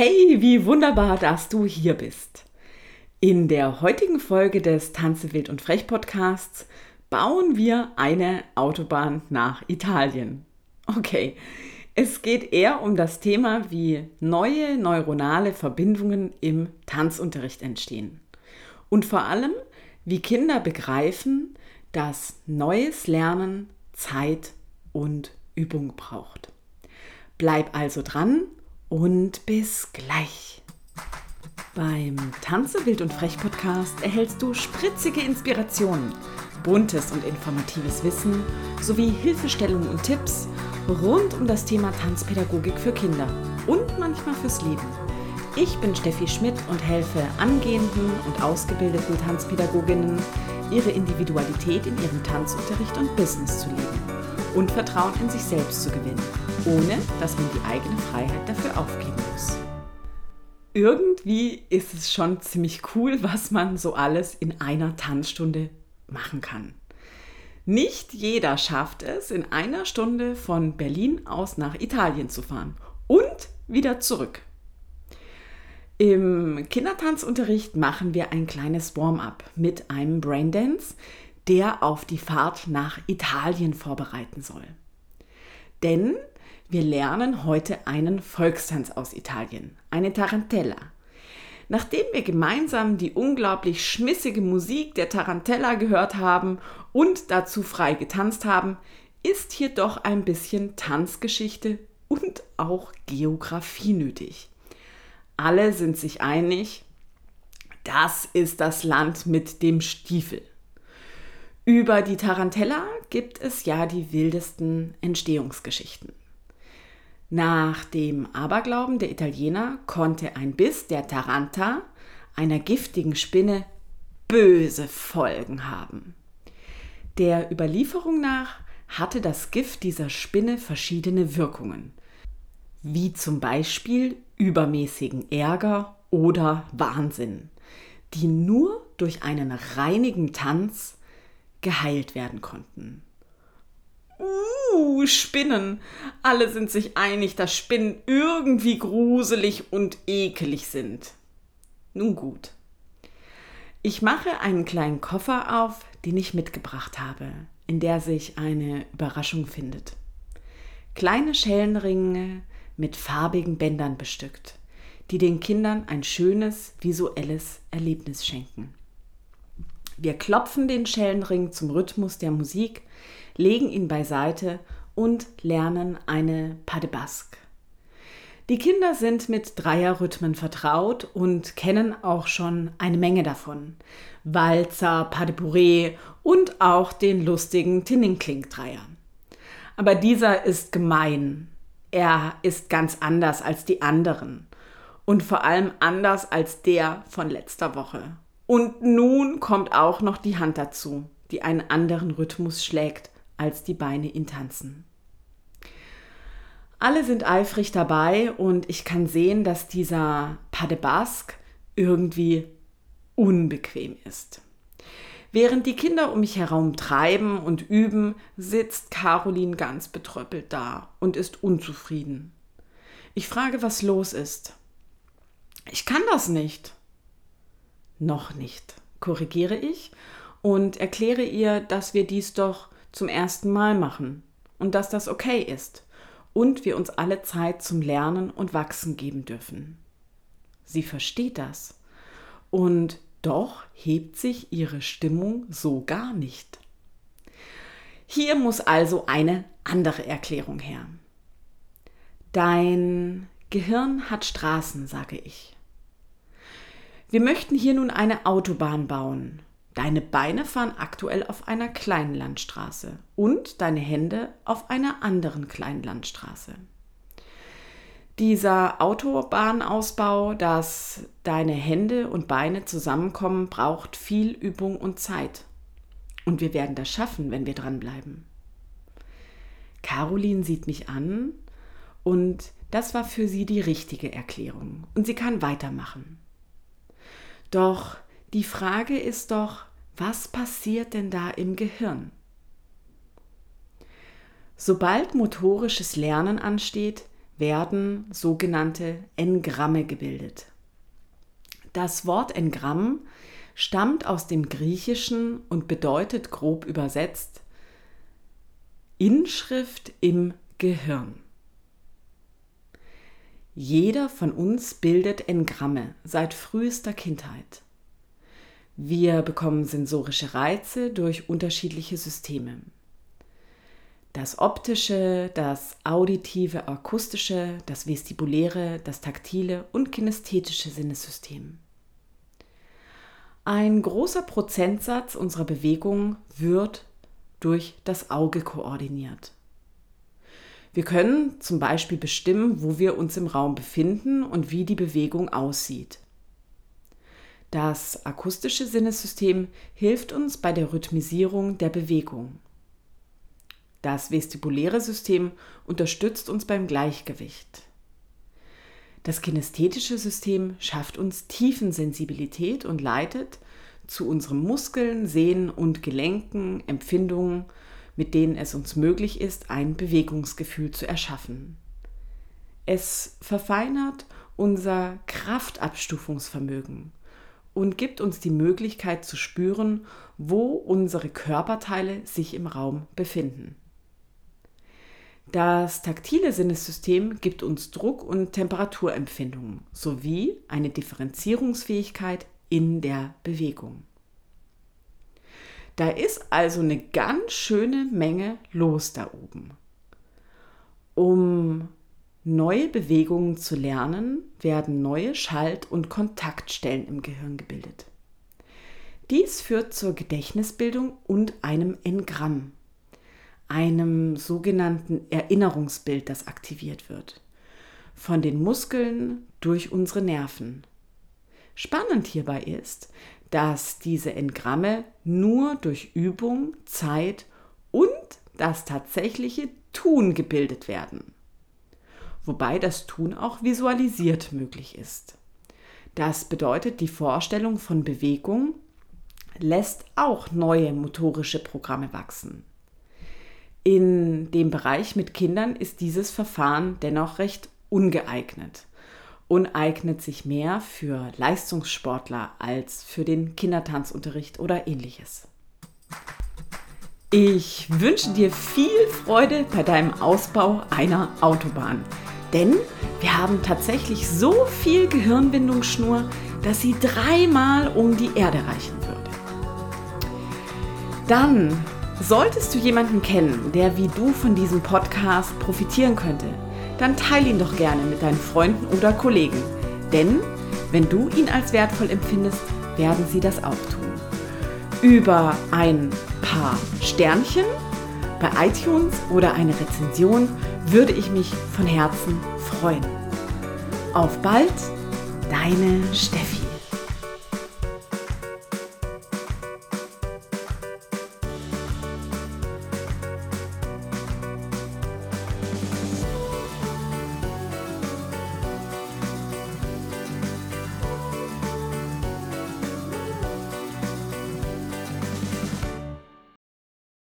Hey, wie wunderbar, dass du hier bist. In der heutigen Folge des Tanze wild und frech Podcasts bauen wir eine Autobahn nach Italien. Okay, es geht eher um das Thema, wie neue neuronale Verbindungen im Tanzunterricht entstehen. Und vor allem, wie Kinder begreifen, dass neues Lernen Zeit und Übung braucht. Bleib also dran und bis gleich. Beim Tanze wild und frech Podcast erhältst du spritzige Inspirationen, buntes und informatives Wissen sowie Hilfestellungen und Tipps rund um das Thema Tanzpädagogik für Kinder und manchmal fürs Leben. Ich bin Steffi Schmidt und helfe angehenden und ausgebildeten Tanzpädagoginnen, ihre Individualität in ihrem Tanzunterricht und Business zu leben und Vertrauen in sich selbst zu gewinnen ohne dass man die eigene Freiheit dafür aufgeben muss. Irgendwie ist es schon ziemlich cool, was man so alles in einer Tanzstunde machen kann. Nicht jeder schafft es, in einer Stunde von Berlin aus nach Italien zu fahren und wieder zurück. Im Kindertanzunterricht machen wir ein kleines Warm-up mit einem Braindance, der auf die Fahrt nach Italien vorbereiten soll. Denn wir lernen heute einen Volkstanz aus Italien, eine Tarantella. Nachdem wir gemeinsam die unglaublich schmissige Musik der Tarantella gehört haben und dazu frei getanzt haben, ist hier doch ein bisschen Tanzgeschichte und auch Geografie nötig. Alle sind sich einig, das ist das Land mit dem Stiefel. Über die Tarantella gibt es ja die wildesten Entstehungsgeschichten. Nach dem Aberglauben der Italiener konnte ein Biss der Taranta, einer giftigen Spinne, böse Folgen haben. Der Überlieferung nach hatte das Gift dieser Spinne verschiedene Wirkungen, wie zum Beispiel übermäßigen Ärger oder Wahnsinn, die nur durch einen reinigen Tanz geheilt werden konnten. Spinnen. Alle sind sich einig, dass Spinnen irgendwie gruselig und ekelig sind. Nun gut. Ich mache einen kleinen Koffer auf, den ich mitgebracht habe, in der sich eine Überraschung findet. Kleine Schellenringe mit farbigen Bändern bestückt, die den Kindern ein schönes visuelles Erlebnis schenken. Wir klopfen den Schellenring zum Rhythmus der Musik, legen ihn beiseite und lernen eine Pas de Basque. Die Kinder sind mit Dreierrhythmen vertraut und kennen auch schon eine Menge davon. Walzer, Pas de Bourrée und auch den lustigen Tinninkling-Dreier. Aber dieser ist gemein. Er ist ganz anders als die anderen. Und vor allem anders als der von letzter Woche. Und nun kommt auch noch die Hand dazu, die einen anderen Rhythmus schlägt als die Beine ihn tanzen. Alle sind eifrig dabei und ich kann sehen, dass dieser Pas de Basque irgendwie unbequem ist. Während die Kinder um mich herum treiben und üben, sitzt Caroline ganz betröppelt da und ist unzufrieden. Ich frage, was los ist. Ich kann das nicht. Noch nicht, korrigiere ich und erkläre ihr, dass wir dies doch zum ersten Mal machen und dass das okay ist und wir uns alle Zeit zum Lernen und Wachsen geben dürfen. Sie versteht das und doch hebt sich ihre Stimmung so gar nicht. Hier muss also eine andere Erklärung her. Dein Gehirn hat Straßen, sage ich. Wir möchten hier nun eine Autobahn bauen Deine Beine fahren aktuell auf einer kleinen Landstraße und deine Hände auf einer anderen kleinen Landstraße. Dieser Autobahnausbau, dass deine Hände und Beine zusammenkommen, braucht viel Übung und Zeit. Und wir werden das schaffen, wenn wir dranbleiben. Caroline sieht mich an und das war für sie die richtige Erklärung und sie kann weitermachen. Doch die Frage ist doch, was passiert denn da im Gehirn? Sobald motorisches Lernen ansteht, werden sogenannte Engramme gebildet. Das Wort Engramm stammt aus dem Griechischen und bedeutet grob übersetzt Inschrift im Gehirn. Jeder von uns bildet Engramme seit frühester Kindheit. Wir bekommen sensorische Reize durch unterschiedliche Systeme. Das optische, das auditive, akustische, das vestibuläre, das taktile und kinästhetische Sinnessystem. Ein großer Prozentsatz unserer Bewegung wird durch das Auge koordiniert. Wir können zum Beispiel bestimmen, wo wir uns im Raum befinden und wie die Bewegung aussieht. Das akustische Sinnessystem hilft uns bei der Rhythmisierung der Bewegung. Das vestibuläre System unterstützt uns beim Gleichgewicht. Das kinästhetische System schafft uns Tiefensensibilität und leitet zu unseren Muskeln, Sehnen und Gelenken Empfindungen, mit denen es uns möglich ist, ein Bewegungsgefühl zu erschaffen. Es verfeinert unser Kraftabstufungsvermögen und gibt uns die Möglichkeit zu spüren, wo unsere Körperteile sich im Raum befinden. Das taktile Sinnessystem gibt uns Druck- und Temperaturempfindungen sowie eine Differenzierungsfähigkeit in der Bewegung. Da ist also eine ganz schöne Menge los da oben. Um neue Bewegungen zu lernen, werden neue Schalt- und Kontaktstellen im Gehirn gebildet. Dies führt zur Gedächtnisbildung und einem Engramm, einem sogenannten Erinnerungsbild, das aktiviert wird. Von den Muskeln durch unsere Nerven. Spannend hierbei ist, dass diese Engramme nur durch Übung, Zeit und das tatsächliche Tun gebildet werden wobei das Tun auch visualisiert möglich ist. Das bedeutet, die Vorstellung von Bewegung lässt auch neue motorische Programme wachsen. In dem Bereich mit Kindern ist dieses Verfahren dennoch recht ungeeignet und eignet sich mehr für Leistungssportler als für den Kindertanzunterricht oder ähnliches. Ich wünsche dir viel Freude bei deinem Ausbau einer Autobahn. Denn wir haben tatsächlich so viel Gehirnbindungsschnur, dass sie dreimal um die Erde reichen würde. Dann solltest du jemanden kennen, der wie du von diesem Podcast profitieren könnte, dann teile ihn doch gerne mit deinen Freunden oder Kollegen. Denn wenn du ihn als wertvoll empfindest, werden sie das auch tun. Über ein paar Sternchen bei iTunes oder eine Rezension würde ich mich von Herzen freuen. Auf bald, deine Steffi.